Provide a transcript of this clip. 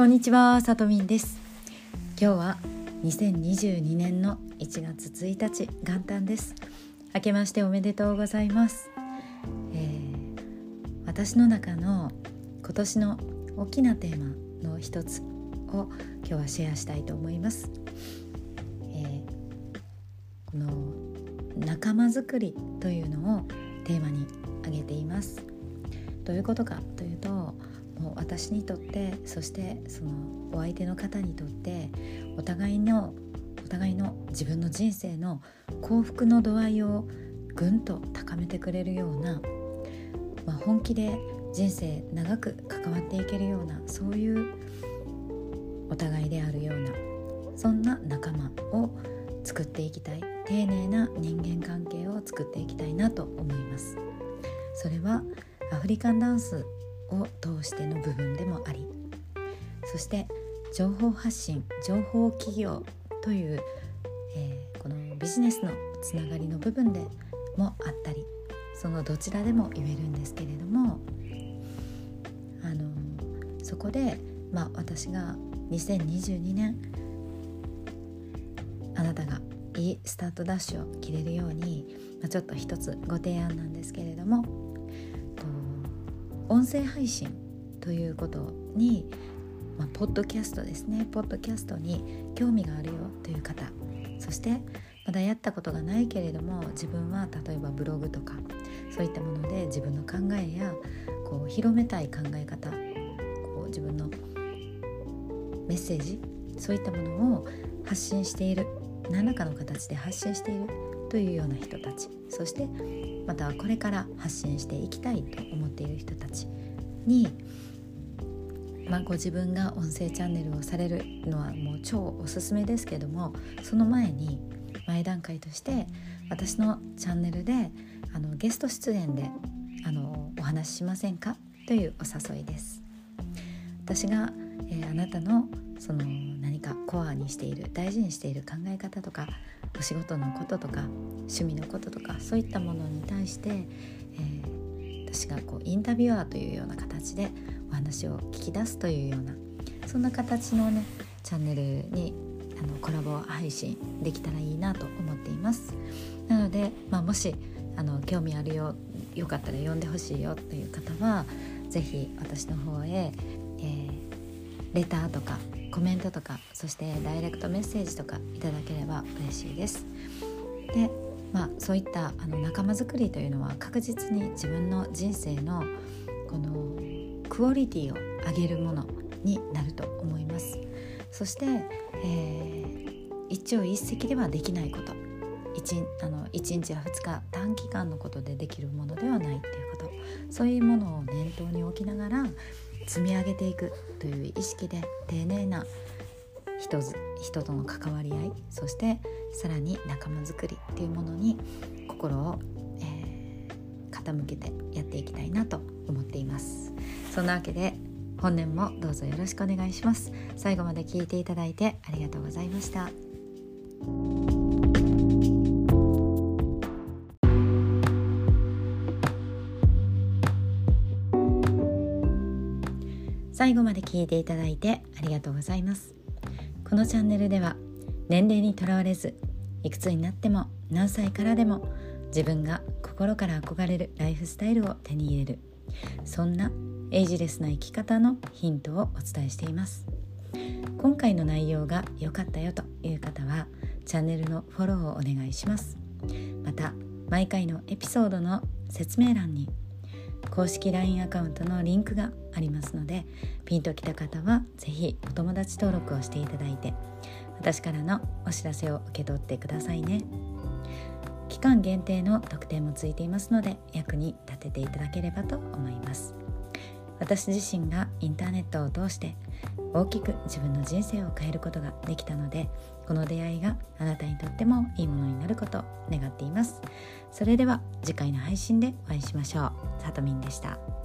こんにちは、さとみんです。今日は2022年の1月1日元旦です。明けましておめでとうございます、えー、私の中の今年の大きなテーマの一つを今日はシェアしたいと思います、えー、この仲間づくりというのをテーマに挙げています。どういうことかというと私にとってそしてそのお相手の方にとってお互いのお互いの自分の人生の幸福の度合いをぐんと高めてくれるような、まあ、本気で人生長く関わっていけるようなそういうお互いであるようなそんな仲間を作っていきたい丁寧な人間関係を作っていきたいなと思います。それはアフリカンダンスを通しての部分でもありそして情報発信情報企業という、えー、このビジネスのつながりの部分でもあったりそのどちらでも言えるんですけれどもあのそこで、まあ、私が2022年あなたがいいスタートダッシュを切れるように、まあ、ちょっと一つご提案なんですけれども音声配信ということに、まあ、ポッドキャストですね。ポッドキャストに興味があるよという方。そしてまだやったことがないけれども自分は例えばブログとかそういったもので自分の考えやこう広めたい考え方こう自分のメッセージそういったものを発信している何らかの形で発信しているというような人たち。そしてまたはこれから発信していきたいと思っている人たちに、まあ、ご自分が音声チャンネルをされるのはもう超おすすめですけどもその前に前段階として私のチャンネルであのゲスト出演であのお話ししませんか？というお誘いです。私が、えー、あなたのその何かコアにしている大事にしている考え方とかお仕事のこととか趣味のこととかそういったものに対して、えー、私がこうインタビュアーというような形でお話を聞き出すというようなそんな形のねチャンネルにあのコラボ配信できたらいいなと思っています。なので、まあ、もしあの興味あるよよかったら読んでほしいよという方は是非私の方へ、えー、レターとかコメントとかそしてダイレクトメッセージとかいただければ嬉しいです。でまあそういったあの仲間づくりというのは確実に自分の人生のこのクオリティを上げるものになると思います。そして、えー、一朝一夕ではできないこと1あの1日や2日短期間のことでできるものではないっていうことそういうものを念頭に置きながら積み上げていくという意識で丁寧な人人との関わり合いそしてさらに仲間づくりっていうものに心を、えー、傾けてやっていきたいなと思っています。そんなわけで本年もどうぞよろしくお願いします。最後まで聞いていただいてありがとうございました。最後まで聞いていただいてありがとうございます。このチャンネルでは年齢にとらわれずいくつになっても何歳からでも自分が心から憧れるライフスタイルを手に入れるそんなエイジレスな生き方のヒントをお伝えしています。今回の内容が良かったよという方はチャンネルのフォローをお願いします。また毎回のエピソードの説明欄に公式 LINE アカウントのリンクがありますのでピンときた方は是非お友達登録をしていただいて私からのお知らせを受け取ってくださいね。期間限定の特典もついていますので役に立てていただければと思います。私自身がインターネットを通して大きく自分の人生を変えることができたのでこの出会いがあなたにとってもいいものになることを願っています。それでは次回の配信でお会いしましょう。さとみんでした。